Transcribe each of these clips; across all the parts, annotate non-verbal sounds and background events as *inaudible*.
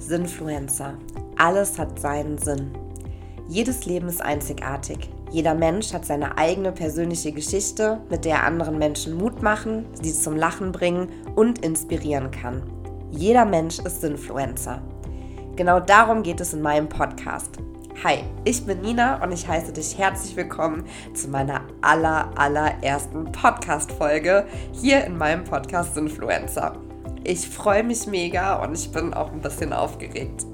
Sinnfluencer. Alles hat seinen Sinn. Jedes Leben ist einzigartig. Jeder Mensch hat seine eigene persönliche Geschichte, mit der er anderen Menschen Mut machen, sie zum Lachen bringen und inspirieren kann. Jeder Mensch ist Sinnfluencer. Genau darum geht es in meinem Podcast. Hi, ich bin Nina und ich heiße dich herzlich willkommen zu meiner aller, allerersten Podcast-Folge hier in meinem Podcast Influencer. Ich freue mich mega und ich bin auch ein bisschen aufgeregt.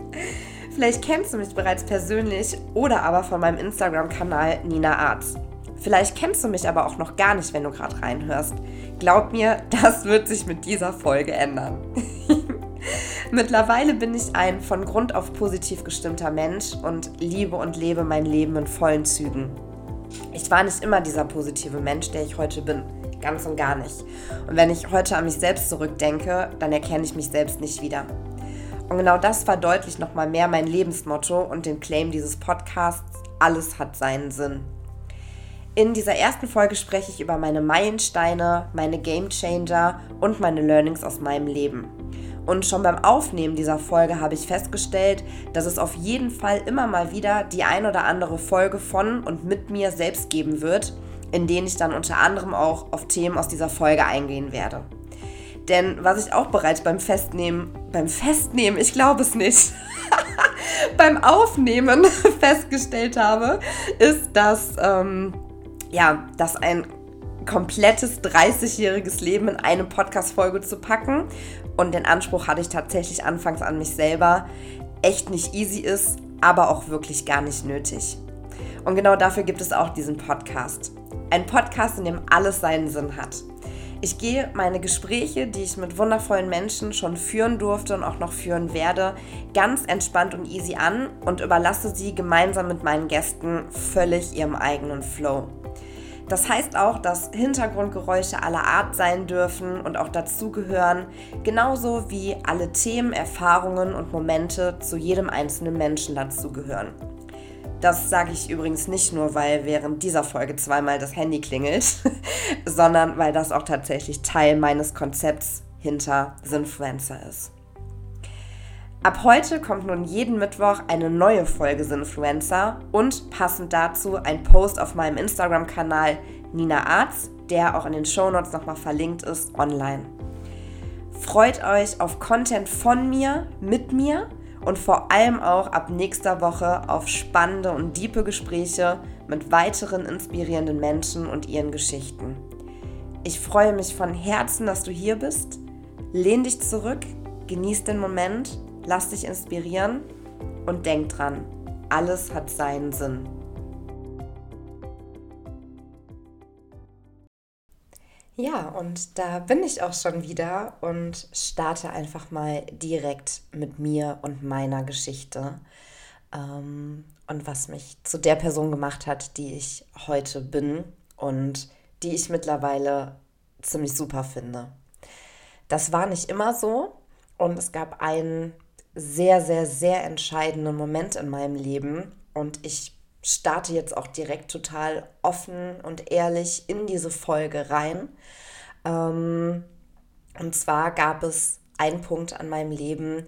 Vielleicht kennst du mich bereits persönlich oder aber von meinem Instagram-Kanal Nina Arts. Vielleicht kennst du mich aber auch noch gar nicht, wenn du gerade reinhörst. Glaub mir, *laughs* das wird sich mit dieser Folge ändern. *laughs* Mittlerweile bin ich ein von Grund auf positiv gestimmter Mensch und liebe und lebe mein Leben in vollen Zügen. Ich war nicht immer dieser positive Mensch, der ich heute bin. Ganz und gar nicht. Und wenn ich heute an mich selbst zurückdenke, dann erkenne ich mich selbst nicht wieder. Und genau das verdeutlicht nochmal mehr mein Lebensmotto und den Claim dieses Podcasts, alles hat seinen Sinn. In dieser ersten Folge spreche ich über meine Meilensteine, meine Game Changer und meine Learnings aus meinem Leben. Und schon beim Aufnehmen dieser Folge habe ich festgestellt, dass es auf jeden Fall immer mal wieder die ein oder andere Folge von und mit mir selbst geben wird, in denen ich dann unter anderem auch auf Themen aus dieser Folge eingehen werde. Denn was ich auch bereits beim Festnehmen, beim Festnehmen, ich glaube es nicht, *laughs* beim Aufnehmen *laughs* festgestellt habe, ist, dass, ähm, ja, dass ein komplettes 30-jähriges Leben in eine Podcast-Folge zu packen und den Anspruch hatte ich tatsächlich anfangs an mich selber, echt nicht easy ist, aber auch wirklich gar nicht nötig. Und genau dafür gibt es auch diesen Podcast. Ein Podcast, in dem alles seinen Sinn hat. Ich gehe meine Gespräche, die ich mit wundervollen Menschen schon führen durfte und auch noch führen werde, ganz entspannt und easy an und überlasse sie gemeinsam mit meinen Gästen völlig ihrem eigenen Flow. Das heißt auch, dass Hintergrundgeräusche aller Art sein dürfen und auch dazugehören, genauso wie alle Themen, Erfahrungen und Momente zu jedem einzelnen Menschen dazugehören. Das sage ich übrigens nicht nur, weil während dieser Folge zweimal das Handy klingelt, *laughs* sondern weil das auch tatsächlich Teil meines Konzepts hinter Sinfluencer ist. Ab heute kommt nun jeden Mittwoch eine neue Folge Sinfluencer und passend dazu ein Post auf meinem Instagram-Kanal Nina Arts, der auch in den Shownotes nochmal verlinkt ist, online. Freut euch auf Content von mir, mit mir und vor allem auch ab nächster Woche auf spannende und diepe Gespräche mit weiteren inspirierenden Menschen und ihren Geschichten. Ich freue mich von Herzen, dass du hier bist. Lehn dich zurück, genieß den Moment lass dich inspirieren und denk dran, alles hat seinen Sinn. Ja, und da bin ich auch schon wieder und starte einfach mal direkt mit mir und meiner Geschichte ähm, und was mich zu der Person gemacht hat, die ich heute bin und die ich mittlerweile ziemlich super finde. Das war nicht immer so und es gab einen sehr, sehr, sehr entscheidenden Moment in meinem Leben und ich starte jetzt auch direkt total offen und ehrlich in diese Folge rein. Ähm, und zwar gab es einen Punkt an meinem Leben,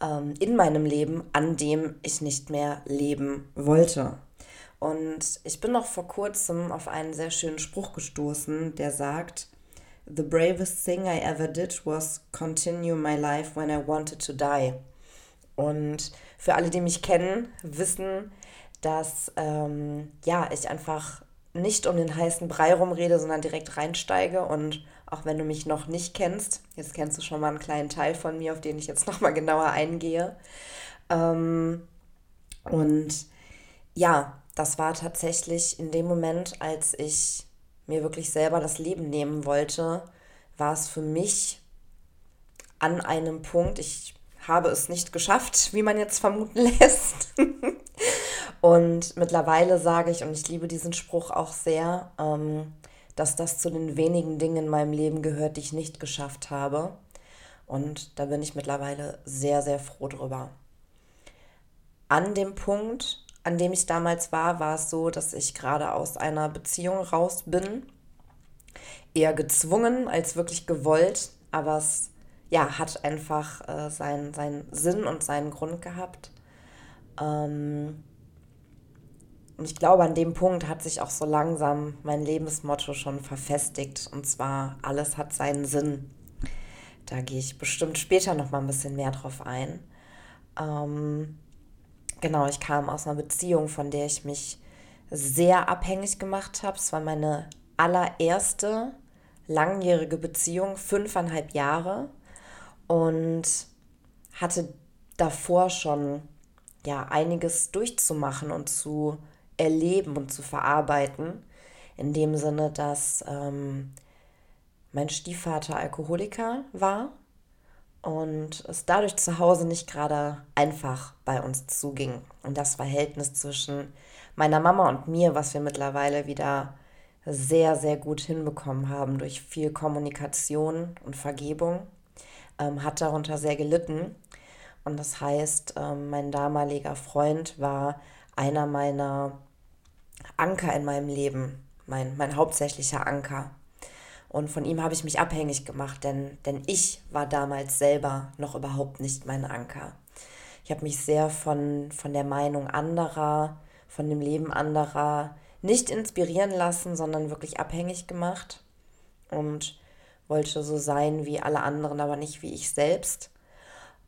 ähm, in meinem Leben, an dem ich nicht mehr leben wollte. Und ich bin noch vor kurzem auf einen sehr schönen Spruch gestoßen, der sagt, The bravest thing I ever did was continue my life when I wanted to die. Und für alle, die mich kennen, wissen, dass ähm, ja, ich einfach nicht um den heißen Brei rumrede, sondern direkt reinsteige. Und auch wenn du mich noch nicht kennst, jetzt kennst du schon mal einen kleinen Teil von mir, auf den ich jetzt *laughs* nochmal genauer eingehe. Ähm, und ja, das war tatsächlich in dem Moment, als ich mir wirklich selber das Leben nehmen wollte, war es für mich an einem Punkt, ich habe es nicht geschafft, *laughs* wie man jetzt vermuten lässt. Und mittlerweile sage ich, und ich liebe diesen Spruch auch sehr, ähm, dass das zu den wenigen Dingen in meinem Leben gehört, die ich nicht geschafft habe. Und da bin ich mittlerweile sehr, sehr froh drüber. An dem Punkt, an dem ich damals war, war es so, dass ich gerade aus einer Beziehung raus bin. Eher gezwungen als wirklich gewollt, aber es ja, hat einfach äh, seinen, seinen Sinn und seinen Grund gehabt. Ähm, und ich glaube, an dem Punkt hat sich auch so langsam mein Lebensmotto schon verfestigt. Und zwar, alles hat seinen Sinn. Da gehe ich bestimmt später noch mal ein bisschen mehr drauf ein. Ähm, genau, ich kam aus einer Beziehung, von der ich mich sehr abhängig gemacht habe. Es war meine allererste langjährige Beziehung, fünfeinhalb Jahre. Und hatte davor schon ja einiges durchzumachen und zu erleben und zu verarbeiten. In dem Sinne, dass ähm, mein Stiefvater Alkoholiker war und es dadurch zu Hause nicht gerade einfach bei uns zuging. Und das Verhältnis zwischen meiner Mama und mir, was wir mittlerweile wieder sehr, sehr gut hinbekommen haben durch viel Kommunikation und Vergebung, ähm, hat darunter sehr gelitten. Und das heißt, ähm, mein damaliger Freund war einer meiner Anker in meinem Leben, mein, mein hauptsächlicher Anker. Und von ihm habe ich mich abhängig gemacht, denn, denn ich war damals selber noch überhaupt nicht mein Anker. Ich habe mich sehr von, von der Meinung anderer, von dem Leben anderer nicht inspirieren lassen, sondern wirklich abhängig gemacht und wollte so sein wie alle anderen, aber nicht wie ich selbst.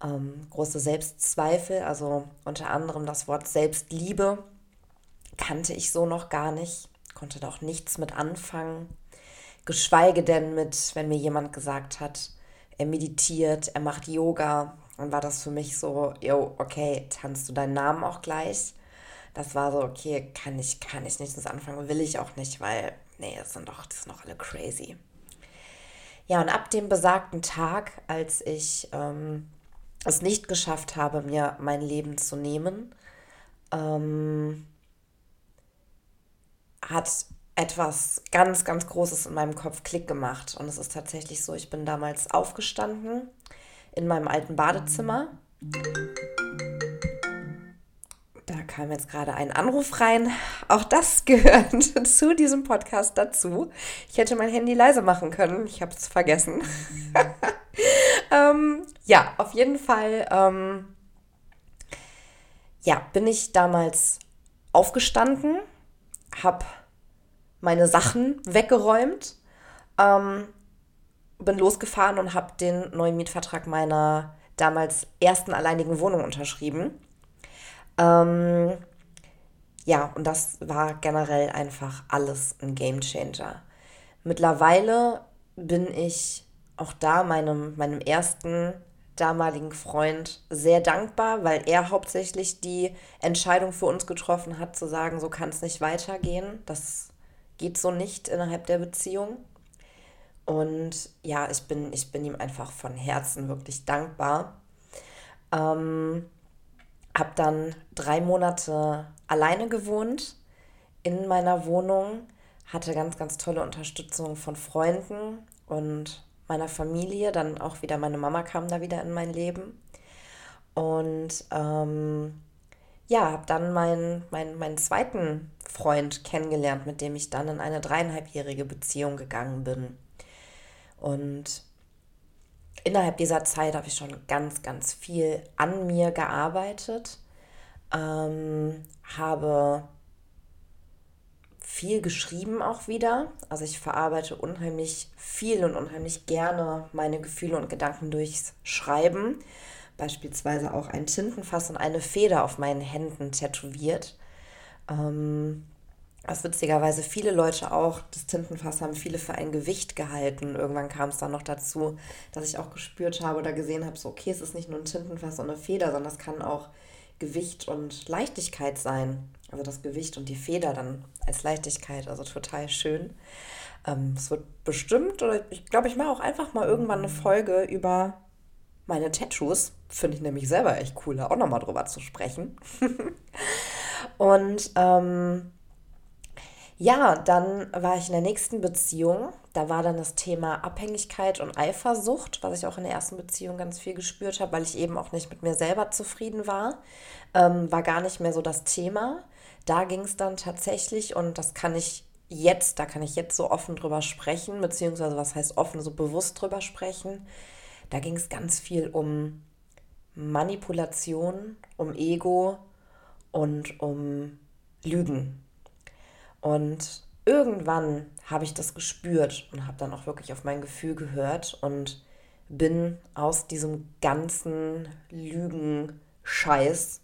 Ähm, große Selbstzweifel, also unter anderem das Wort Selbstliebe kannte ich so noch gar nicht, konnte da auch nichts mit anfangen. Geschweige denn mit, wenn mir jemand gesagt hat, er meditiert, er macht Yoga, dann war das für mich so, yo, okay, tanzt du deinen Namen auch gleich? Das war so, okay, kann ich, kann ich nicht anfangen, will ich auch nicht, weil, nee, das sind doch, das sind doch alle crazy. Ja, und ab dem besagten Tag, als ich ähm, es nicht geschafft habe, mir mein Leben zu nehmen, ähm, hat etwas ganz, ganz Großes in meinem Kopf Klick gemacht. Und es ist tatsächlich so, ich bin damals aufgestanden in meinem alten Badezimmer. Da kam jetzt gerade ein Anruf rein. Auch das *laughs* gehört zu diesem Podcast dazu. Ich hätte mein Handy leise machen können. Ich habe es vergessen. *laughs* ähm, ja, auf jeden Fall. Ähm, ja, bin ich damals aufgestanden habe meine Sachen weggeräumt, ähm, bin losgefahren und habe den neuen Mietvertrag meiner damals ersten alleinigen Wohnung unterschrieben. Ähm, ja, und das war generell einfach alles ein Game Changer. Mittlerweile bin ich auch da meinem, meinem ersten damaligen Freund sehr dankbar, weil er hauptsächlich die Entscheidung für uns getroffen hat, zu sagen, so kann es nicht weitergehen. Das geht so nicht innerhalb der Beziehung. Und ja, ich bin, ich bin ihm einfach von Herzen wirklich dankbar. Ähm, hab dann drei Monate alleine gewohnt in meiner Wohnung, hatte ganz, ganz tolle Unterstützung von Freunden und meiner Familie. Dann auch wieder meine Mama kam da wieder in mein Leben. Und ähm, ja, habe dann meinen, meinen, meinen zweiten Freund kennengelernt, mit dem ich dann in eine dreieinhalbjährige Beziehung gegangen bin. Und innerhalb dieser Zeit habe ich schon ganz, ganz viel an mir gearbeitet, ähm, habe viel geschrieben auch wieder. Also ich verarbeite unheimlich viel und unheimlich gerne meine Gefühle und Gedanken durchs Schreiben. Beispielsweise auch ein Tintenfass und eine Feder auf meinen Händen tätowiert. Ähm, was witzigerweise viele Leute auch, das Tintenfass haben viele für ein Gewicht gehalten. Irgendwann kam es dann noch dazu, dass ich auch gespürt habe oder gesehen habe, so okay, es ist nicht nur ein Tintenfass und eine Feder, sondern es kann auch Gewicht und Leichtigkeit sein. Also das Gewicht und die Feder dann als Leichtigkeit, also total schön. Ähm, es wird bestimmt, oder ich glaube, ich mache auch einfach mal irgendwann eine Folge über meine Tattoos. Finde ich nämlich selber echt cool, da auch nochmal drüber zu sprechen. *laughs* und ähm, ja, dann war ich in der nächsten Beziehung. Da war dann das Thema Abhängigkeit und Eifersucht, was ich auch in der ersten Beziehung ganz viel gespürt habe, weil ich eben auch nicht mit mir selber zufrieden war. Ähm, war gar nicht mehr so das Thema. Da ging es dann tatsächlich, und das kann ich jetzt, da kann ich jetzt so offen drüber sprechen, beziehungsweise was heißt offen, so bewusst drüber sprechen. Da ging es ganz viel um Manipulation, um Ego und um Lügen. Und irgendwann habe ich das gespürt und habe dann auch wirklich auf mein Gefühl gehört und bin aus diesem ganzen Lügen-Scheiß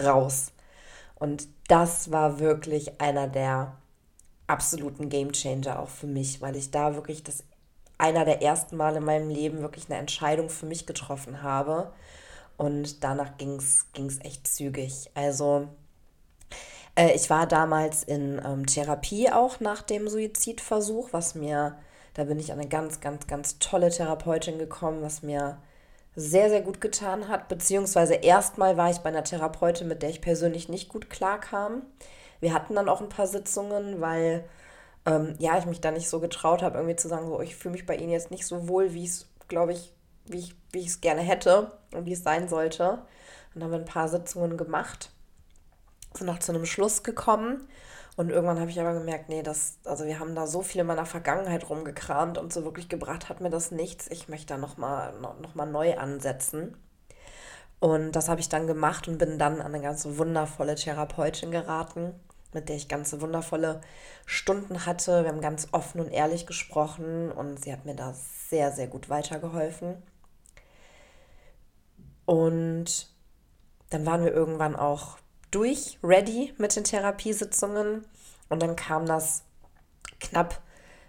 raus. Und das war wirklich einer der absoluten Gamechanger auch für mich, weil ich da wirklich das einer der ersten Mal in meinem Leben wirklich eine Entscheidung für mich getroffen habe. Und danach ging es echt zügig. Also äh, ich war damals in ähm, Therapie auch nach dem Suizidversuch, was mir, da bin ich an eine ganz, ganz, ganz tolle Therapeutin gekommen, was mir sehr, sehr gut getan hat. Beziehungsweise erstmal war ich bei einer Therapeutin, mit der ich persönlich nicht gut klarkam. Wir hatten dann auch ein paar Sitzungen, weil ähm, ja, ich mich da nicht so getraut habe, irgendwie zu sagen, so, ich fühle mich bei Ihnen jetzt nicht so wohl, wie es, glaube ich, wie ich es gerne hätte und wie es sein sollte. Dann haben wir ein paar Sitzungen gemacht, sind noch zu einem Schluss gekommen. Und irgendwann habe ich aber gemerkt, nee, das, also wir haben da so viel in meiner Vergangenheit rumgekramt und so wirklich gebracht hat mir das nichts. Ich möchte da nochmal noch mal neu ansetzen. Und das habe ich dann gemacht und bin dann an eine ganz wundervolle Therapeutin geraten, mit der ich ganz wundervolle Stunden hatte. Wir haben ganz offen und ehrlich gesprochen und sie hat mir da sehr, sehr gut weitergeholfen. Und dann waren wir irgendwann auch durch, ready mit den Therapiesitzungen. Und dann kam das knapp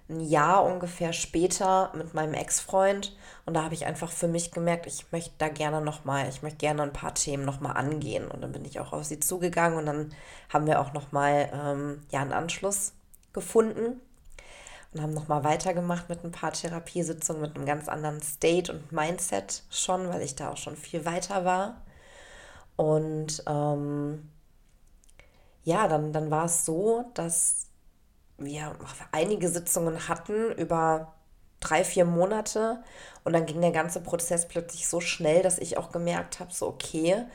ein Jahr ungefähr später mit meinem Ex-Freund. Und da habe ich einfach für mich gemerkt, ich möchte da gerne nochmal, ich möchte gerne ein paar Themen nochmal angehen. Und dann bin ich auch auf sie zugegangen und dann haben wir auch nochmal ähm, ja, einen Anschluss gefunden und haben nochmal weitergemacht mit ein paar Therapiesitzungen mit einem ganz anderen State und Mindset schon, weil ich da auch schon viel weiter war. Und ähm, ja, dann, dann war es so, dass wir einige Sitzungen hatten über drei, vier Monate. Und dann ging der ganze Prozess plötzlich so schnell, dass ich auch gemerkt habe, so okay,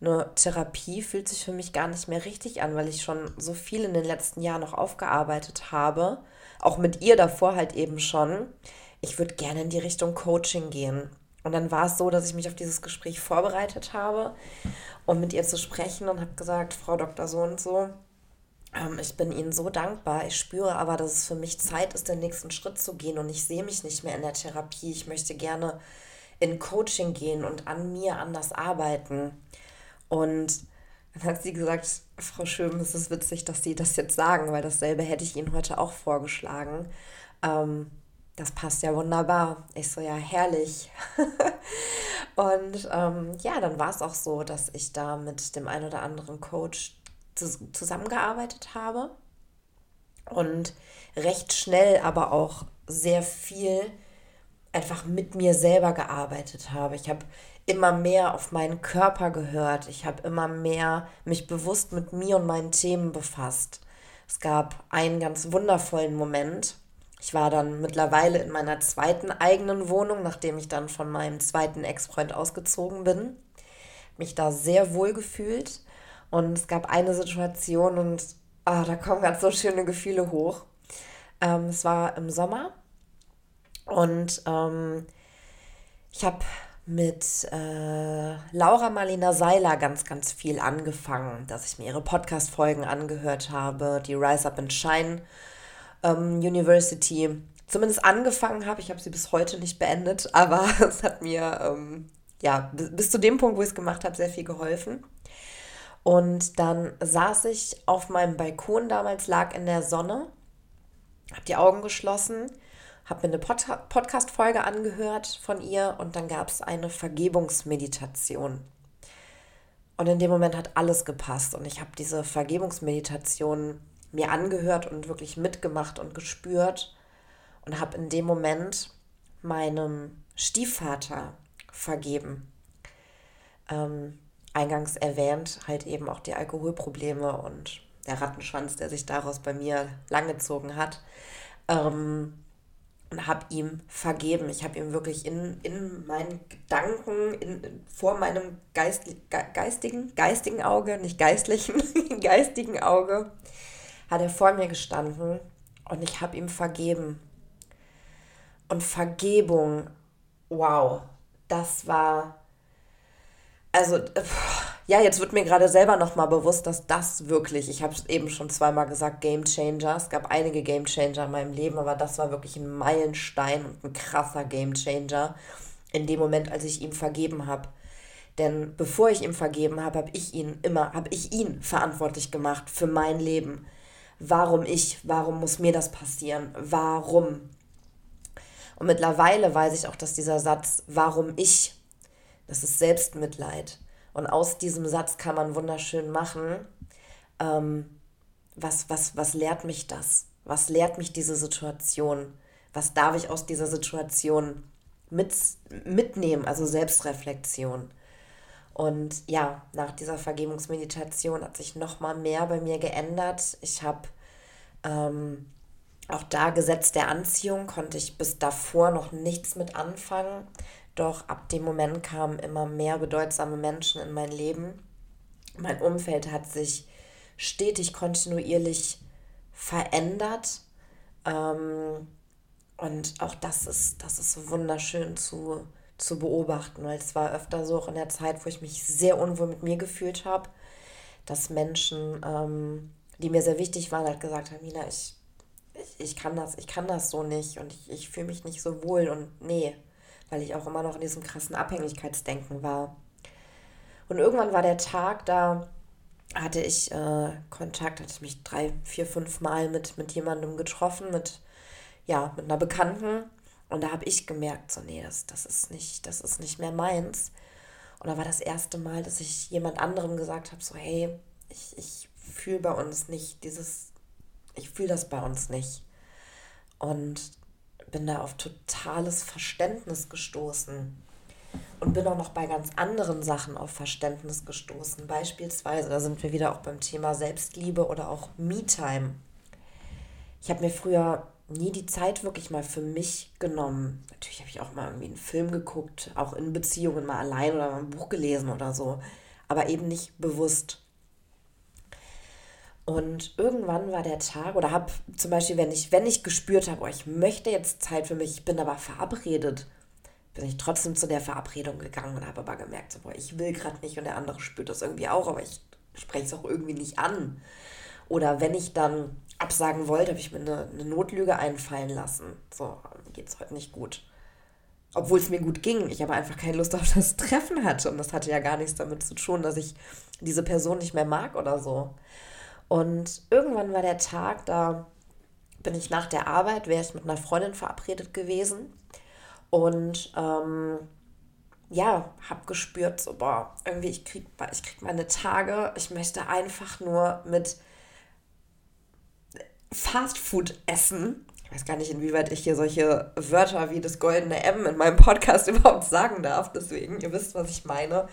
eine Therapie fühlt sich für mich gar nicht mehr richtig an, weil ich schon so viel in den letzten Jahren noch aufgearbeitet habe. Auch mit ihr davor halt eben schon, ich würde gerne in die Richtung Coaching gehen. Und dann war es so, dass ich mich auf dieses Gespräch vorbereitet habe, um mit ihr zu sprechen und habe gesagt, Frau Dr. So und so, ähm, ich bin Ihnen so dankbar. Ich spüre aber, dass es für mich Zeit ist, den nächsten Schritt zu gehen und ich sehe mich nicht mehr in der Therapie. Ich möchte gerne in Coaching gehen und an mir anders arbeiten. Und dann hat sie gesagt, Frau Schöben, es ist witzig, dass Sie das jetzt sagen, weil dasselbe hätte ich Ihnen heute auch vorgeschlagen. Ähm, das passt ja wunderbar. Ich so, ja, herrlich. *laughs* und ähm, ja, dann war es auch so, dass ich da mit dem einen oder anderen Coach zusammengearbeitet habe und recht schnell aber auch sehr viel einfach mit mir selber gearbeitet habe. Ich habe immer mehr auf meinen Körper gehört. Ich habe immer mehr mich bewusst mit mir und meinen Themen befasst. Es gab einen ganz wundervollen Moment. Ich war dann mittlerweile in meiner zweiten eigenen Wohnung, nachdem ich dann von meinem zweiten Ex-Freund ausgezogen bin. Mich da sehr wohl gefühlt. Und es gab eine Situation und ah, da kommen ganz so schöne Gefühle hoch. Ähm, es war im Sommer und ähm, ich habe mit äh, Laura Marlina Seiler ganz, ganz viel angefangen, dass ich mir ihre Podcast-Folgen angehört habe, die Rise Up and Shine ähm, University zumindest angefangen habe. Ich habe sie bis heute nicht beendet, *laughs* aber es hat mir ähm, ja bis zu dem Punkt, wo ich es gemacht habe, sehr viel geholfen. Und dann saß ich auf meinem Balkon damals, lag in der Sonne, habe die Augen geschlossen habe mir eine Pod Podcast-Folge angehört von ihr und dann gab es eine Vergebungsmeditation. Und in dem Moment hat alles gepasst und ich habe diese Vergebungsmeditation mir angehört und wirklich mitgemacht und gespürt und habe in dem Moment meinem Stiefvater vergeben. Ähm, eingangs erwähnt, halt eben auch die Alkoholprobleme und der Rattenschwanz, der sich daraus bei mir langgezogen hat. Ähm, und habe ihm vergeben. Ich habe ihm wirklich in, in meinen Gedanken, in, vor meinem Geist, geistigen, geistigen Auge, nicht geistlichen, *laughs* geistigen Auge, hat er vor mir gestanden und ich habe ihm vergeben. Und Vergebung, wow, das war, also, ja, jetzt wird mir gerade selber nochmal bewusst, dass das wirklich, ich habe es eben schon zweimal gesagt, Game Changer. Es gab einige Game Changer in meinem Leben, aber das war wirklich ein Meilenstein und ein krasser Game Changer in dem Moment, als ich ihm vergeben habe. Denn bevor ich ihm vergeben habe, habe ich ihn immer, habe ich ihn verantwortlich gemacht für mein Leben. Warum ich? Warum muss mir das passieren? Warum? Und mittlerweile weiß ich auch, dass dieser Satz, warum ich, das ist Selbstmitleid. Und aus diesem Satz kann man wunderschön machen, ähm, was, was, was lehrt mich das? Was lehrt mich diese Situation? Was darf ich aus dieser Situation mit, mitnehmen? Also Selbstreflexion. Und ja, nach dieser Vergebungsmeditation hat sich nochmal mehr bei mir geändert. Ich habe ähm, auch da Gesetz der Anziehung, konnte ich bis davor noch nichts mit anfangen. Doch ab dem Moment kamen immer mehr bedeutsame Menschen in mein Leben. Mein Umfeld hat sich stetig kontinuierlich verändert. Ähm, und auch das ist, das ist wunderschön zu, zu beobachten, weil es war öfter so auch in der Zeit, wo ich mich sehr unwohl mit mir gefühlt habe, dass Menschen, ähm, die mir sehr wichtig waren, halt gesagt haben, Mina, ich, ich, ich kann das, ich kann das so nicht und ich, ich fühle mich nicht so wohl und nee, weil ich auch immer noch in diesem krassen Abhängigkeitsdenken war. Und irgendwann war der Tag, da hatte ich äh, Kontakt, hatte ich mich drei, vier, fünf Mal mit, mit jemandem getroffen, mit, ja, mit einer Bekannten und da habe ich gemerkt, so, nee, das, das, ist nicht, das ist nicht mehr meins. Und da war das erste Mal, dass ich jemand anderem gesagt habe, so, hey, ich, ich fühle bei uns nicht dieses, ich fühle das bei uns nicht. Und bin da auf totales Verständnis gestoßen. Und bin auch noch bei ganz anderen Sachen auf Verständnis gestoßen. Beispielsweise, da sind wir wieder auch beim Thema Selbstliebe oder auch Me-Time. Ich habe mir früher nie die Zeit wirklich mal für mich genommen. Natürlich habe ich auch mal irgendwie einen Film geguckt, auch in Beziehungen mal allein oder mal ein Buch gelesen oder so, aber eben nicht bewusst. Und irgendwann war der Tag, oder habe zum Beispiel, wenn ich, wenn ich gespürt habe, oh, ich möchte jetzt Zeit für mich, ich bin aber verabredet, bin ich trotzdem zu der Verabredung gegangen und habe aber gemerkt, so, boah, ich will gerade nicht und der andere spürt das irgendwie auch, aber ich spreche es auch irgendwie nicht an. Oder wenn ich dann absagen wollte, habe ich mir eine, eine Notlüge einfallen lassen. So, geht es heute nicht gut. Obwohl es mir gut ging, ich aber einfach keine Lust auf das Treffen hatte. Und das hatte ja gar nichts damit zu tun, dass ich diese Person nicht mehr mag oder so. Und irgendwann war der Tag, da bin ich nach der Arbeit, wäre ich mit einer Freundin verabredet gewesen. Und ähm, ja, habe gespürt, so, boah, irgendwie, ich krieg, ich krieg meine Tage, ich möchte einfach nur mit Fastfood essen. Ich weiß gar nicht, inwieweit ich hier solche Wörter wie das goldene M in meinem Podcast *laughs* überhaupt sagen darf. Deswegen, ihr wisst, was ich meine.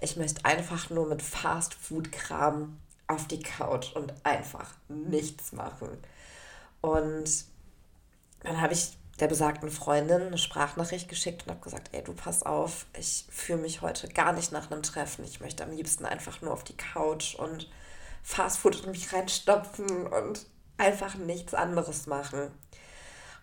Ich möchte einfach nur mit Fastfood-Kram auf die Couch und einfach nichts machen. Und dann habe ich der besagten Freundin eine Sprachnachricht geschickt und habe gesagt, ey, du pass auf, ich fühle mich heute gar nicht nach einem Treffen. Ich möchte am liebsten einfach nur auf die Couch und Fastfood in mich reinstopfen und einfach nichts anderes machen.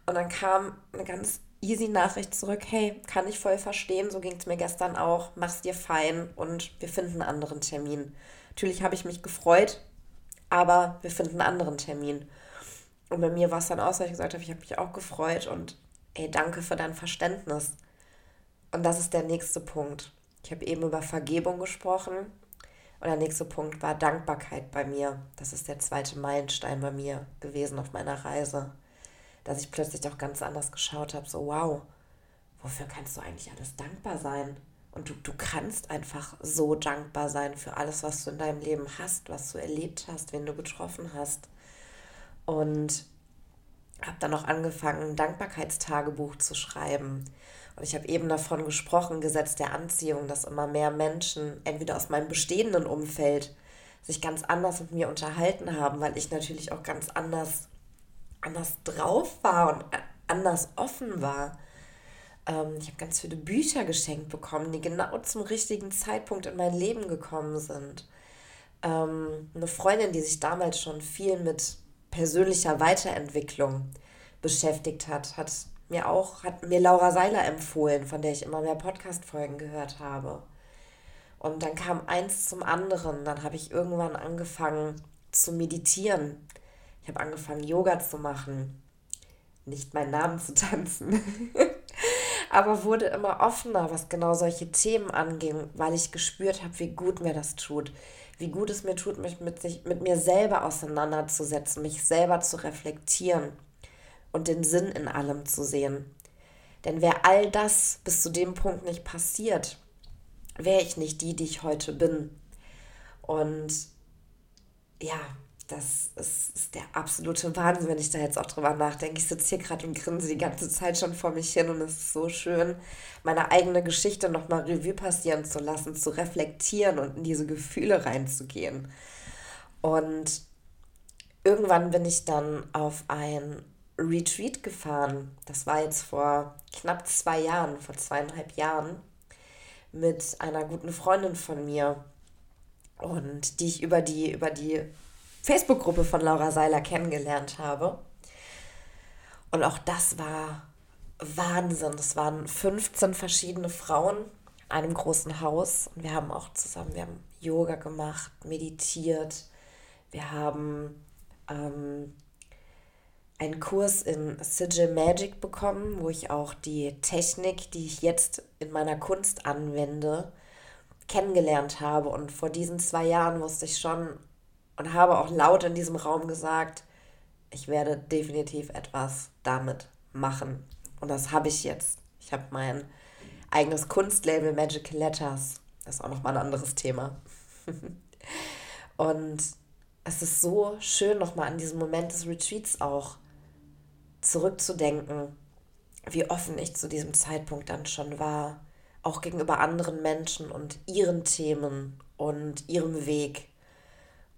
Und dann kam eine ganz easy Nachricht zurück, hey, kann ich voll verstehen, so ging es mir gestern auch, mach's dir fein und wir finden einen anderen Termin. Natürlich habe ich mich gefreut, aber wir finden einen anderen Termin. Und bei mir war es dann auch dass ich gesagt habe, ich habe mich auch gefreut und ey, danke für dein Verständnis. Und das ist der nächste Punkt. Ich habe eben über Vergebung gesprochen und der nächste Punkt war Dankbarkeit bei mir. Das ist der zweite Meilenstein bei mir gewesen auf meiner Reise. Dass ich plötzlich auch ganz anders geschaut habe, so wow, wofür kannst du eigentlich alles dankbar sein? Und du, du kannst einfach so dankbar sein für alles, was du in deinem Leben hast, was du erlebt hast, wen du getroffen hast. Und habe dann auch angefangen, ein Dankbarkeitstagebuch zu schreiben. Und ich habe eben davon gesprochen, Gesetz der Anziehung, dass immer mehr Menschen, entweder aus meinem bestehenden Umfeld, sich ganz anders mit mir unterhalten haben, weil ich natürlich auch ganz anders, anders drauf war und anders offen war. Ähm, ich habe ganz viele Bücher geschenkt bekommen, die genau zum richtigen Zeitpunkt in mein Leben gekommen sind. Ähm, eine Freundin, die sich damals schon viel mit persönlicher Weiterentwicklung beschäftigt hat, hat mir auch, hat mir Laura Seiler empfohlen, von der ich immer mehr Podcast-Folgen gehört habe. Und dann kam eins zum anderen. Dann habe ich irgendwann angefangen zu meditieren. Ich habe angefangen, Yoga zu machen. Nicht meinen Namen zu tanzen. *laughs* Aber wurde immer offener, was genau solche Themen anging, weil ich gespürt habe, wie gut mir das tut. Wie gut es mir tut, mich mit, sich, mit mir selber auseinanderzusetzen, mich selber zu reflektieren und den Sinn in allem zu sehen. Denn wäre all das bis zu dem Punkt nicht passiert, wäre ich nicht die, die ich heute bin. Und ja, das ist, ist, der absolute Wahnsinn, wenn ich da jetzt auch drüber nachdenke. Ich sitze hier gerade und grinse die ganze Zeit schon vor mich hin und es ist so schön, meine eigene Geschichte nochmal Revue passieren zu lassen, zu reflektieren und in diese Gefühle reinzugehen. Und irgendwann bin ich dann auf ein Retreat gefahren. Das war jetzt vor knapp zwei Jahren, vor zweieinhalb Jahren mit einer guten Freundin von mir und die ich über die, über die Facebook-Gruppe von Laura Seiler kennengelernt habe. Und auch das war Wahnsinn. Es waren 15 verschiedene Frauen in einem großen Haus und wir haben auch zusammen, wir haben Yoga gemacht, meditiert, wir haben ähm, einen Kurs in Sigil Magic bekommen, wo ich auch die Technik, die ich jetzt in meiner Kunst anwende, kennengelernt habe. Und vor diesen zwei Jahren wusste ich schon und habe auch laut in diesem Raum gesagt, ich werde definitiv etwas damit machen. Und das habe ich jetzt. Ich habe mein eigenes Kunstlabel Magical Letters. Das ist auch nochmal ein anderes Thema. *laughs* und es ist so schön, nochmal an diesen Moment des Retreats auch zurückzudenken, wie offen ich zu diesem Zeitpunkt dann schon war, auch gegenüber anderen Menschen und ihren Themen und ihrem Weg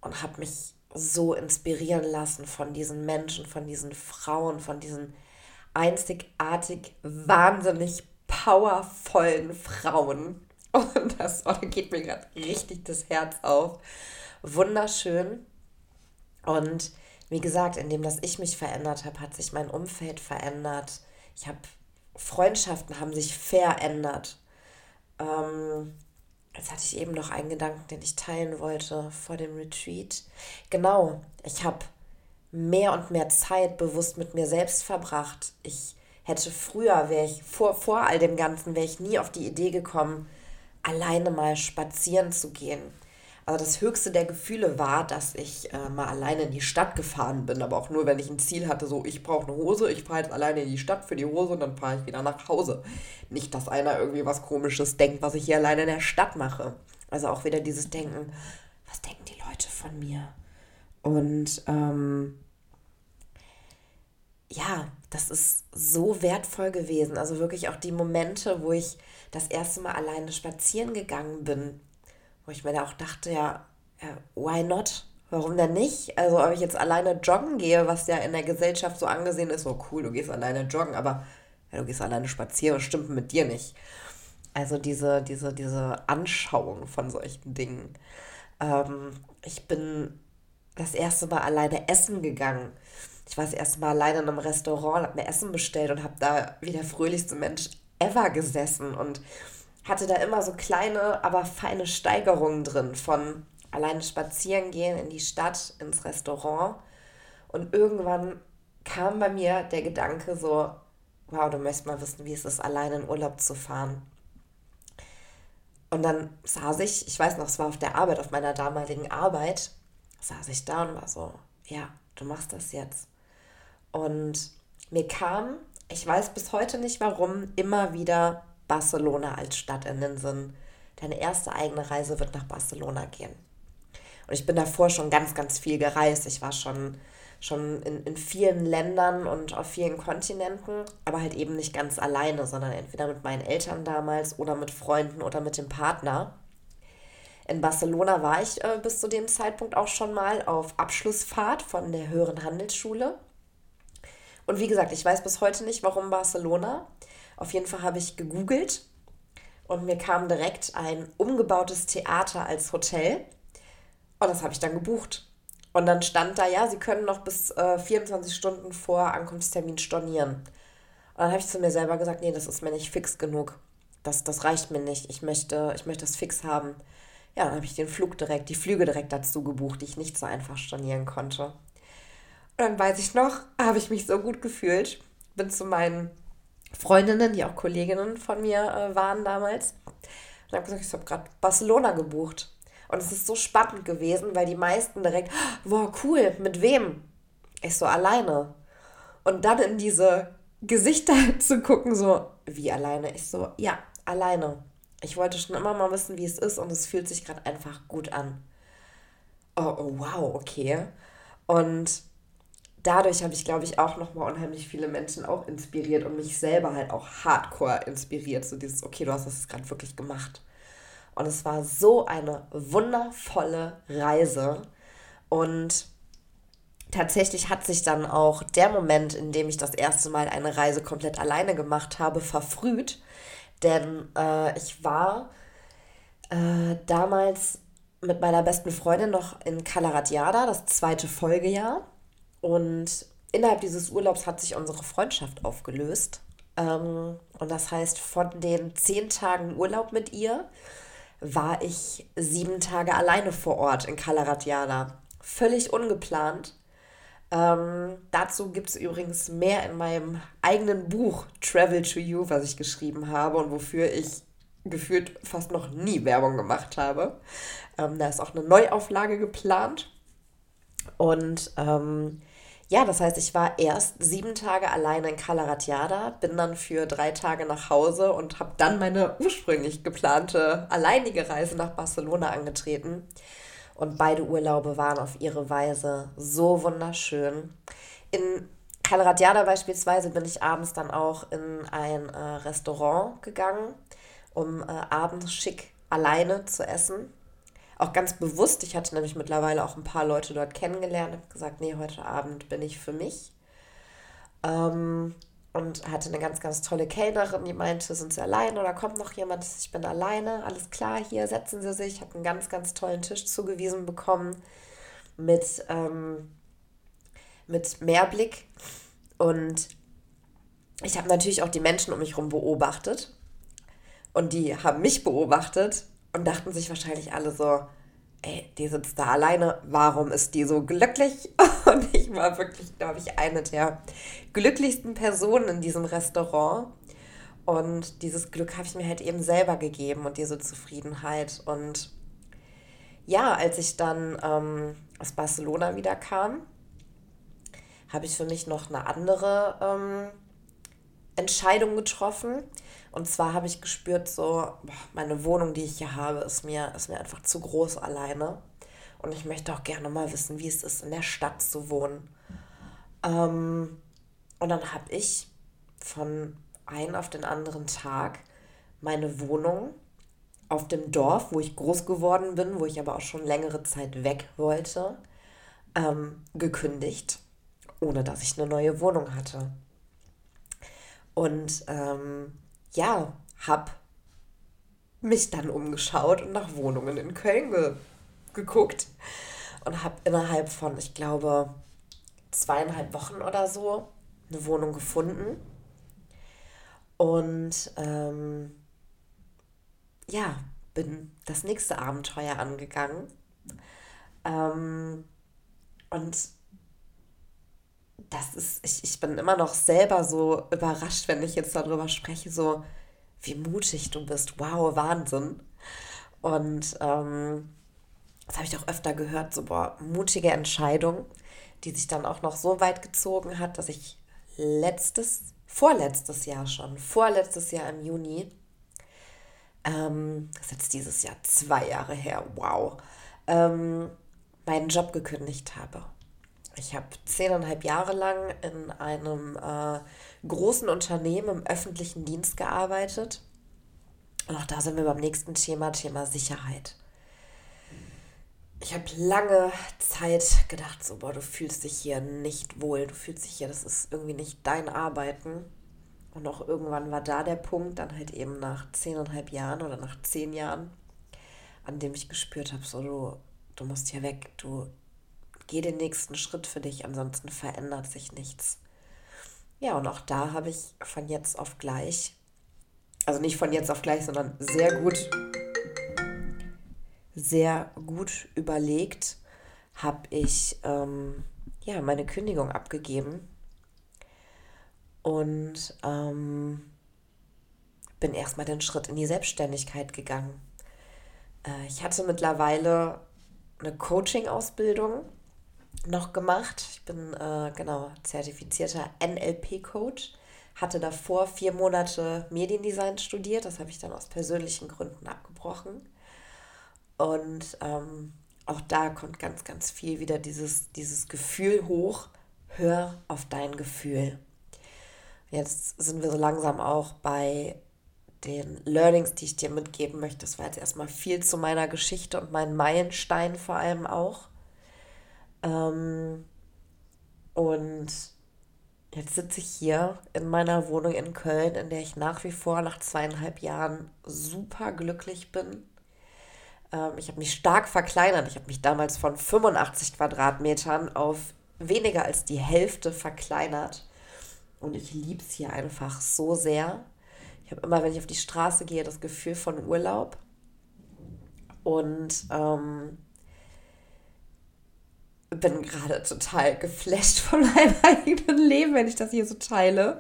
und habe mich so inspirieren lassen von diesen Menschen, von diesen Frauen, von diesen einzigartig, wahnsinnig powervollen Frauen. Und das oh, da geht mir gerade richtig das Herz auf. Wunderschön. Und wie gesagt, indem dass ich mich verändert habe, hat sich mein Umfeld verändert. Ich habe Freundschaften haben sich verändert. Ähm, jetzt hatte ich eben noch einen Gedanken, den ich teilen wollte vor dem Retreat. Genau, ich habe mehr und mehr Zeit bewusst mit mir selbst verbracht. Ich hätte früher, wäre ich vor, vor all dem Ganzen, wäre ich nie auf die Idee gekommen, alleine mal spazieren zu gehen. Also das höchste der Gefühle war, dass ich äh, mal alleine in die Stadt gefahren bin, aber auch nur, wenn ich ein Ziel hatte, so ich brauche eine Hose, ich fahre jetzt alleine in die Stadt für die Hose und dann fahre ich wieder nach Hause. Nicht, dass einer irgendwie was Komisches denkt, was ich hier alleine in der Stadt mache. Also auch wieder dieses Denken, was denken die Leute von mir? Und ähm, ja, das ist so wertvoll gewesen. Also wirklich auch die Momente, wo ich das erste Mal alleine spazieren gegangen bin, wo ich mir da auch dachte, ja, ja, why not? Warum denn nicht? Also, ob ich jetzt alleine joggen gehe, was ja in der Gesellschaft so angesehen ist, so cool, du gehst alleine joggen, aber ja, du gehst alleine spazieren, stimmt mit dir nicht. Also diese, diese, diese Anschauung von solchen Dingen. Ähm, ich bin das erste Mal alleine essen gegangen. Ich war das erste Mal alleine in einem Restaurant, habe mir Essen bestellt und habe da wie der fröhlichste Mensch ever gesessen und hatte da immer so kleine, aber feine Steigerungen drin von alleine spazieren gehen in die Stadt, ins Restaurant. Und irgendwann kam bei mir der Gedanke so, wow, du möchtest mal wissen, wie es ist, alleine in Urlaub zu fahren. Und dann saß ich, ich weiß noch, es war auf der Arbeit, auf meiner damaligen Arbeit, saß ich da und war so, ja, du machst das jetzt. Und mir kam, ich weiß bis heute nicht warum, immer wieder Barcelona als Stadt in den Sinn. Deine erste eigene Reise wird nach Barcelona gehen. Und ich bin davor schon ganz, ganz viel gereist. Ich war schon, schon in, in vielen Ländern und auf vielen Kontinenten, aber halt eben nicht ganz alleine, sondern entweder mit meinen Eltern damals oder mit Freunden oder mit dem Partner. In Barcelona war ich äh, bis zu dem Zeitpunkt auch schon mal auf Abschlussfahrt von der Höheren Handelsschule. Und wie gesagt, ich weiß bis heute nicht, warum Barcelona. Auf jeden Fall habe ich gegoogelt und mir kam direkt ein umgebautes Theater als Hotel. Und das habe ich dann gebucht. Und dann stand da, ja, Sie können noch bis äh, 24 Stunden vor Ankunftstermin stornieren. Und dann habe ich zu mir selber gesagt, nee, das ist mir nicht fix genug. Das, das reicht mir nicht. Ich möchte, ich möchte das fix haben. Ja, dann habe ich den Flug direkt, die Flüge direkt dazu gebucht, die ich nicht so einfach stornieren konnte. Und dann weiß ich noch, *laughs* habe ich mich so gut gefühlt. Bin zu meinen Freundinnen, die auch Kolleginnen von mir äh, waren damals. Und habe gesagt, ich habe gerade Barcelona gebucht. Und es ist so spannend gewesen, weil die meisten direkt, wow, cool, mit wem? Ich so, alleine. Und dann in diese Gesichter *laughs* zu gucken, so, wie alleine? Ich so, ja, alleine. Ich wollte schon immer mal wissen, wie es ist und es fühlt sich gerade einfach gut an. Oh, oh, wow, okay. Und dadurch habe ich, glaube ich, auch nochmal unheimlich viele Menschen auch inspiriert und mich selber halt auch hardcore inspiriert. So dieses, okay, du hast das gerade wirklich gemacht. Und es war so eine wundervolle Reise. Und tatsächlich hat sich dann auch der Moment, in dem ich das erste Mal eine Reise komplett alleine gemacht habe, verfrüht. Denn äh, ich war äh, damals mit meiner besten Freundin noch in Kalaratjada, das zweite Folgejahr. Und innerhalb dieses Urlaubs hat sich unsere Freundschaft aufgelöst. Ähm, und das heißt, von den zehn Tagen Urlaub mit ihr war ich sieben Tage alleine vor Ort in Kalaratjada. Völlig ungeplant. Ähm, dazu gibt es übrigens mehr in meinem eigenen Buch Travel to You, was ich geschrieben habe und wofür ich gefühlt fast noch nie Werbung gemacht habe. Ähm, da ist auch eine Neuauflage geplant. Und ähm, ja, das heißt, ich war erst sieben Tage alleine in Kalaratjada, bin dann für drei Tage nach Hause und habe dann meine ursprünglich geplante alleinige Reise nach Barcelona angetreten. Und beide Urlaube waren auf ihre Weise so wunderschön. In Calradiada beispielsweise bin ich abends dann auch in ein äh, Restaurant gegangen, um äh, abends schick alleine zu essen. Auch ganz bewusst, ich hatte nämlich mittlerweile auch ein paar Leute dort kennengelernt, habe gesagt, nee, heute Abend bin ich für mich. Ähm, und hatte eine ganz, ganz tolle Kellnerin, die meinte, sind Sie alleine oder kommt noch jemand? Ich bin alleine, alles klar, hier setzen Sie sich. Ich habe einen ganz, ganz tollen Tisch zugewiesen bekommen mit, ähm, mit Mehrblick. Und ich habe natürlich auch die Menschen um mich herum beobachtet. Und die haben mich beobachtet und dachten sich wahrscheinlich alle so, ey, die sitzt da alleine, warum ist die so glücklich? *laughs* Und ich war wirklich, glaube ich, eine der glücklichsten Personen in diesem Restaurant. Und dieses Glück habe ich mir halt eben selber gegeben und diese Zufriedenheit. Und ja, als ich dann ähm, aus Barcelona wieder kam, habe ich für mich noch eine andere ähm, Entscheidung getroffen. Und zwar habe ich gespürt, so, meine Wohnung, die ich hier habe, ist mir, ist mir einfach zu groß alleine. Und ich möchte auch gerne mal wissen, wie es ist, in der Stadt zu wohnen. Ähm, und dann habe ich von einem auf den anderen Tag meine Wohnung auf dem Dorf, wo ich groß geworden bin, wo ich aber auch schon längere Zeit weg wollte, ähm, gekündigt, ohne dass ich eine neue Wohnung hatte. Und ähm, ja, habe mich dann umgeschaut und nach Wohnungen in Köln ge geguckt und habe innerhalb von, ich glaube, zweieinhalb Wochen oder so eine Wohnung gefunden. Und ähm, ja, bin das nächste Abenteuer angegangen. Ähm, und das ist, ich, ich bin immer noch selber so überrascht, wenn ich jetzt darüber spreche, so wie mutig du bist. Wow, Wahnsinn. Und ähm, das habe ich auch öfter gehört, so boah, mutige Entscheidung, die sich dann auch noch so weit gezogen hat, dass ich letztes, vorletztes Jahr schon, vorletztes Jahr im Juni, ähm, das ist jetzt dieses Jahr zwei Jahre her, wow, ähm, meinen Job gekündigt habe. Ich habe zehneinhalb Jahre lang in einem äh, großen Unternehmen im öffentlichen Dienst gearbeitet. Und auch da sind wir beim nächsten Thema, Thema Sicherheit. Ich habe lange Zeit gedacht, so, boah, du fühlst dich hier nicht wohl, du fühlst dich hier, das ist irgendwie nicht dein Arbeiten. Und auch irgendwann war da der Punkt, dann halt eben nach zehneinhalb Jahren oder nach zehn Jahren, an dem ich gespürt habe, so, du, du musst hier weg, du geh den nächsten Schritt für dich, ansonsten verändert sich nichts. Ja, und auch da habe ich von jetzt auf gleich, also nicht von jetzt auf gleich, sondern sehr gut, sehr gut überlegt, habe ich ähm, ja, meine Kündigung abgegeben und ähm, bin erstmal den Schritt in die Selbstständigkeit gegangen. Äh, ich hatte mittlerweile eine Coaching-Ausbildung noch gemacht. Ich bin äh, genau zertifizierter NLP-Coach. Hatte davor vier Monate Mediendesign studiert. Das habe ich dann aus persönlichen Gründen abgebrochen. Und ähm, auch da kommt ganz, ganz viel wieder dieses, dieses Gefühl hoch. Hör auf dein Gefühl. Jetzt sind wir so langsam auch bei den Learnings, die ich dir mitgeben möchte. Das war jetzt erstmal viel zu meiner Geschichte und meinen Meilenstein vor allem auch. Ähm, und jetzt sitze ich hier in meiner Wohnung in Köln, in der ich nach wie vor nach zweieinhalb Jahren super glücklich bin. Ähm, ich habe mich stark verkleinert. Ich habe mich damals von 85 Quadratmetern auf weniger als die Hälfte verkleinert. Und ich liebe es hier einfach so sehr. Ich habe immer, wenn ich auf die Straße gehe, das Gefühl von Urlaub. Und ähm, bin gerade total geflasht von *laughs* meinem eigenen Leben, wenn ich das hier so teile.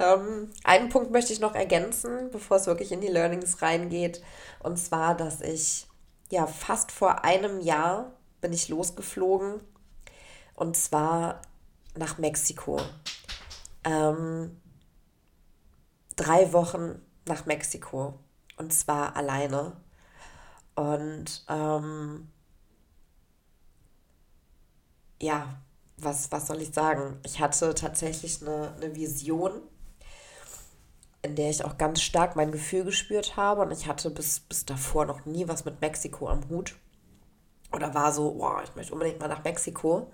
Ähm, einen Punkt möchte ich noch ergänzen, bevor es wirklich in die Learnings reingeht. Und zwar, dass ich ja fast vor einem Jahr bin ich losgeflogen. Und zwar nach Mexiko ähm, drei Wochen nach Mexiko und zwar alleine. Und ähm, ja, was, was soll ich sagen? Ich hatte tatsächlich eine, eine Vision, in der ich auch ganz stark mein Gefühl gespürt habe. Und ich hatte bis, bis davor noch nie was mit Mexiko am Hut. Oder war so, wow, ich möchte unbedingt mal nach Mexiko.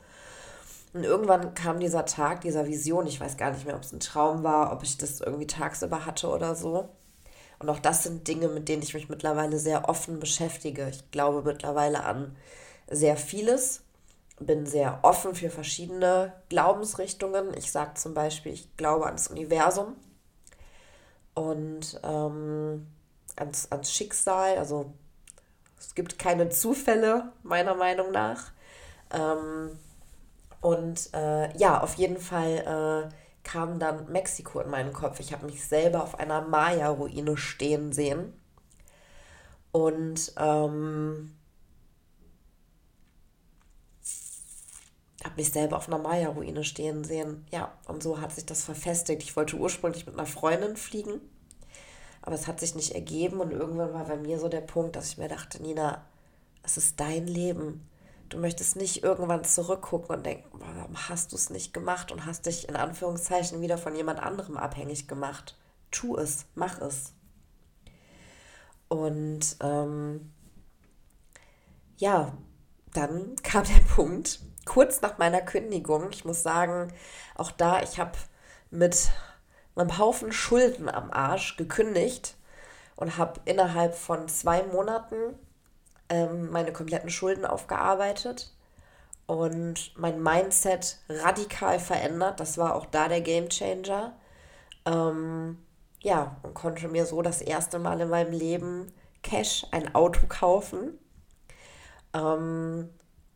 Und irgendwann kam dieser Tag, dieser Vision. Ich weiß gar nicht mehr, ob es ein Traum war, ob ich das irgendwie tagsüber hatte oder so. Und auch das sind Dinge, mit denen ich mich mittlerweile sehr offen beschäftige. Ich glaube mittlerweile an sehr vieles, bin sehr offen für verschiedene Glaubensrichtungen. Ich sage zum Beispiel, ich glaube ans Universum und ähm, ans, ans Schicksal. Also es gibt keine Zufälle, meiner Meinung nach. Ähm, und äh, ja, auf jeden Fall äh, kam dann Mexiko in meinen Kopf. Ich habe mich selber auf einer Maya-Ruine stehen sehen. Und ähm, habe mich selber auf einer Maya-Ruine stehen sehen. Ja, und so hat sich das verfestigt. Ich wollte ursprünglich mit einer Freundin fliegen, aber es hat sich nicht ergeben. Und irgendwann war bei mir so der Punkt, dass ich mir dachte, Nina, es ist dein Leben. Du möchtest nicht irgendwann zurückgucken und denken, warum hast du es nicht gemacht und hast dich in Anführungszeichen wieder von jemand anderem abhängig gemacht. Tu es, mach es. Und ähm, ja, dann kam der Punkt, kurz nach meiner Kündigung, ich muss sagen, auch da, ich habe mit einem Haufen Schulden am Arsch gekündigt und habe innerhalb von zwei Monaten ähm, meine kompletten Schulden aufgearbeitet und mein Mindset radikal verändert. Das war auch da der Game Changer. Ähm, ja, und konnte mir so das erste Mal in meinem Leben Cash ein Auto kaufen ähm,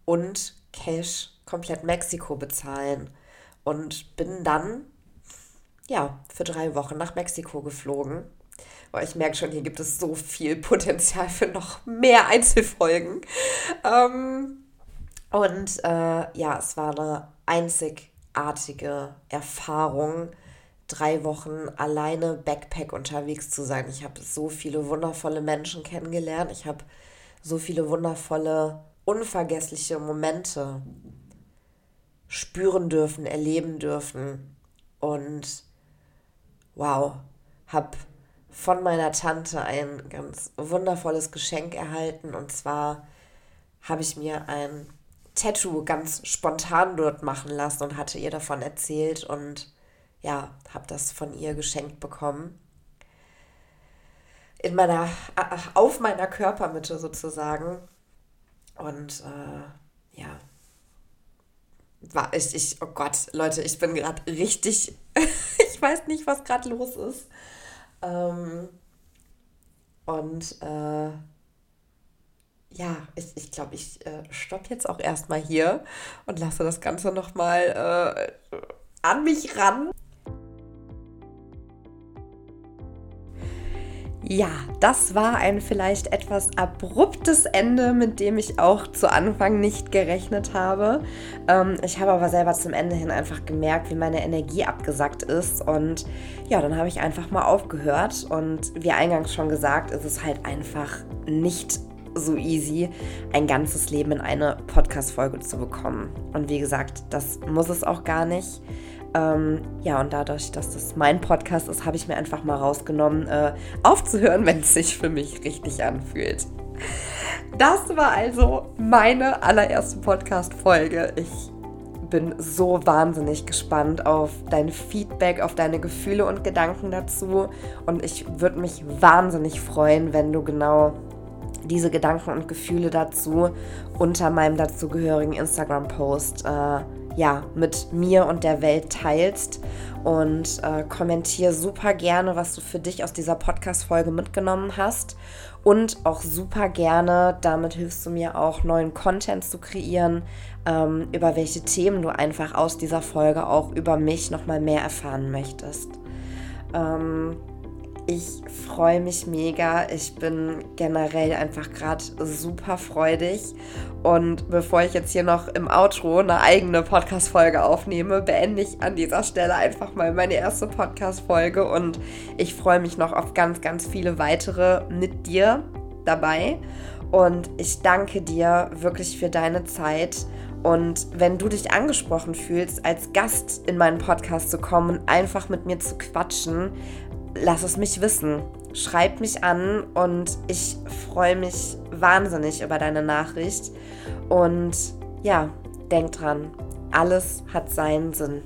und Cash komplett Mexiko bezahlen. Und bin dann, ja, für drei Wochen nach Mexiko geflogen weil ich merke schon, hier gibt es so viel Potenzial für noch mehr *laughs* Einzelfolgen. Ähm, und äh, ja, es war eine einzigartige Erfahrung, drei Wochen alleine Backpack unterwegs zu sein. Ich habe so viele wundervolle Menschen kennengelernt. Ich habe so viele wundervolle, unvergessliche Momente spüren dürfen, erleben dürfen. Und wow, habe von meiner Tante ein ganz wundervolles Geschenk erhalten. Und zwar habe ich mir ein Tattoo ganz spontan dort machen lassen und hatte ihr davon erzählt und ja, habe das von ihr geschenkt bekommen. In meiner, auf meiner Körpermitte sozusagen. Und äh, ja, war ich, ich, oh Gott, Leute, ich bin gerade richtig, *laughs* ich weiß nicht, was gerade los ist. Ähm, und äh, ja, ich, ich glaube, ich äh, stoppe jetzt auch erstmal hier und lasse das Ganze nochmal äh, an mich ran. Ja, das war ein vielleicht etwas abruptes Ende, mit dem ich auch zu Anfang nicht gerechnet habe. Ähm, ich habe aber selber zum Ende hin einfach gemerkt, wie meine Energie abgesackt ist. Und ja, dann habe ich einfach mal aufgehört. Und wie eingangs schon gesagt, ist es halt einfach nicht so easy, ein ganzes Leben in eine Podcast-Folge zu bekommen. Und wie gesagt, das muss es auch gar nicht. Ähm, ja, und dadurch, dass das mein Podcast ist, habe ich mir einfach mal rausgenommen, äh, aufzuhören, *laughs* wenn es sich für mich richtig anfühlt. Das war also meine allererste Podcast-Folge. Ich bin so wahnsinnig gespannt auf dein Feedback, auf deine Gefühle und Gedanken dazu. Und ich würde mich wahnsinnig freuen, wenn du genau diese Gedanken und Gefühle dazu unter meinem dazugehörigen Instagram-Post äh, ja, mit mir und der Welt teilst. Und äh, kommentiere super gerne, was du für dich aus dieser Podcast-Folge mitgenommen hast. Und auch super gerne, damit hilfst du mir auch, neuen Content zu kreieren, ähm, über welche Themen du einfach aus dieser Folge auch über mich nochmal mehr erfahren möchtest. Ähm, ich freue mich mega. Ich bin generell einfach gerade super freudig. Und bevor ich jetzt hier noch im Outro eine eigene Podcast-Folge aufnehme, beende ich an dieser Stelle einfach mal meine erste Podcast-Folge. Und ich freue mich noch auf ganz, ganz viele weitere mit dir dabei. Und ich danke dir wirklich für deine Zeit. Und wenn du dich angesprochen fühlst, als Gast in meinen Podcast zu kommen und einfach mit mir zu quatschen, lass es mich wissen. Schreib mich an und ich freue mich wahnsinnig über deine Nachricht. Und ja, denk dran, alles hat seinen Sinn.